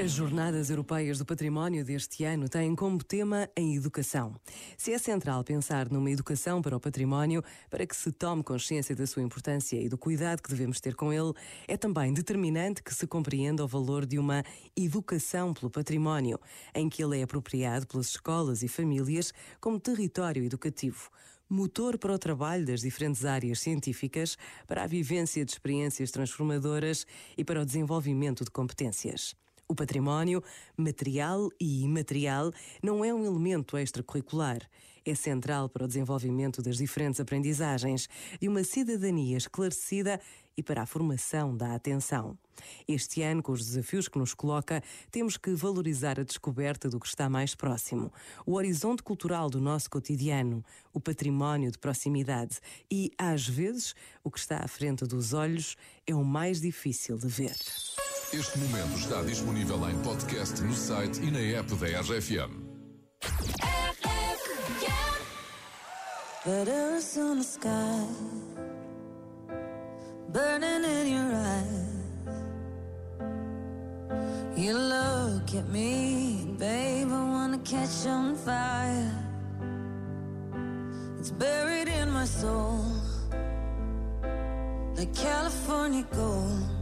As Jornadas Europeias do Património deste ano têm como tema a educação. Se é central pensar numa educação para o património, para que se tome consciência da sua importância e do cuidado que devemos ter com ele, é também determinante que se compreenda o valor de uma educação pelo património, em que ele é apropriado pelas escolas e famílias como território educativo motor para o trabalho das diferentes áreas científicas, para a vivência de experiências transformadoras e para o desenvolvimento de competências. O património, material e imaterial, não é um elemento extracurricular. É central para o desenvolvimento das diferentes aprendizagens, de uma cidadania esclarecida e para a formação da atenção. Este ano, com os desafios que nos coloca, temos que valorizar a descoberta do que está mais próximo, o horizonte cultural do nosso cotidiano, o património de proximidade e, às vezes, o que está à frente dos olhos é o mais difícil de ver. Este momento está disponível em podcast no site e na app da RFM. Letters on the sky, burning in your eyes. You look at me, babe, I wanna catch on fire. It's buried in my soul, like California gold.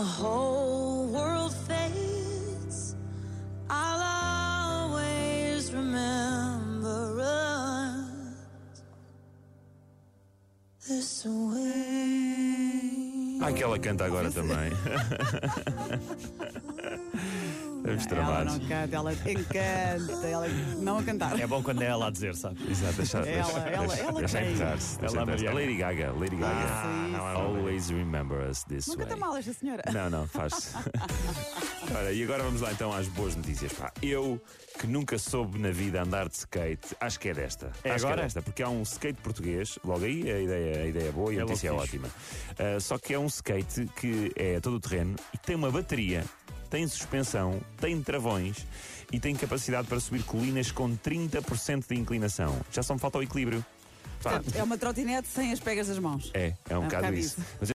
the whole world fades, I'll always remember us this way. Que ela canta agora também. Estamos Ela não canta, ela encanta, ela não a cantar. É bom quando é ela a dizer, sabe? Exato, deixa, Ela- deixa, ela- deixa, ela deixa tem. deixa Ela Mariana. Lady Gaga, Lady Gaga. Ah, não é Always remember us this Não way. canta mal esta senhora. Não, não, faz. Ora, e agora vamos lá então às boas notícias. Pá, eu que nunca soube na vida andar de skate, acho que é desta. É acho que agora? é desta, porque há um skate português, logo aí a ideia, a ideia é boa e a É notícia é ótima. Ah, só que é um skate que é todo terreno e tem uma bateria, tem suspensão, tem travões e tem capacidade para subir colinas com 30% de inclinação. Já só me falta o equilíbrio. Pá, É uma trotinete sem as pegas das mãos. é, é um um bocado bocado isso. isso.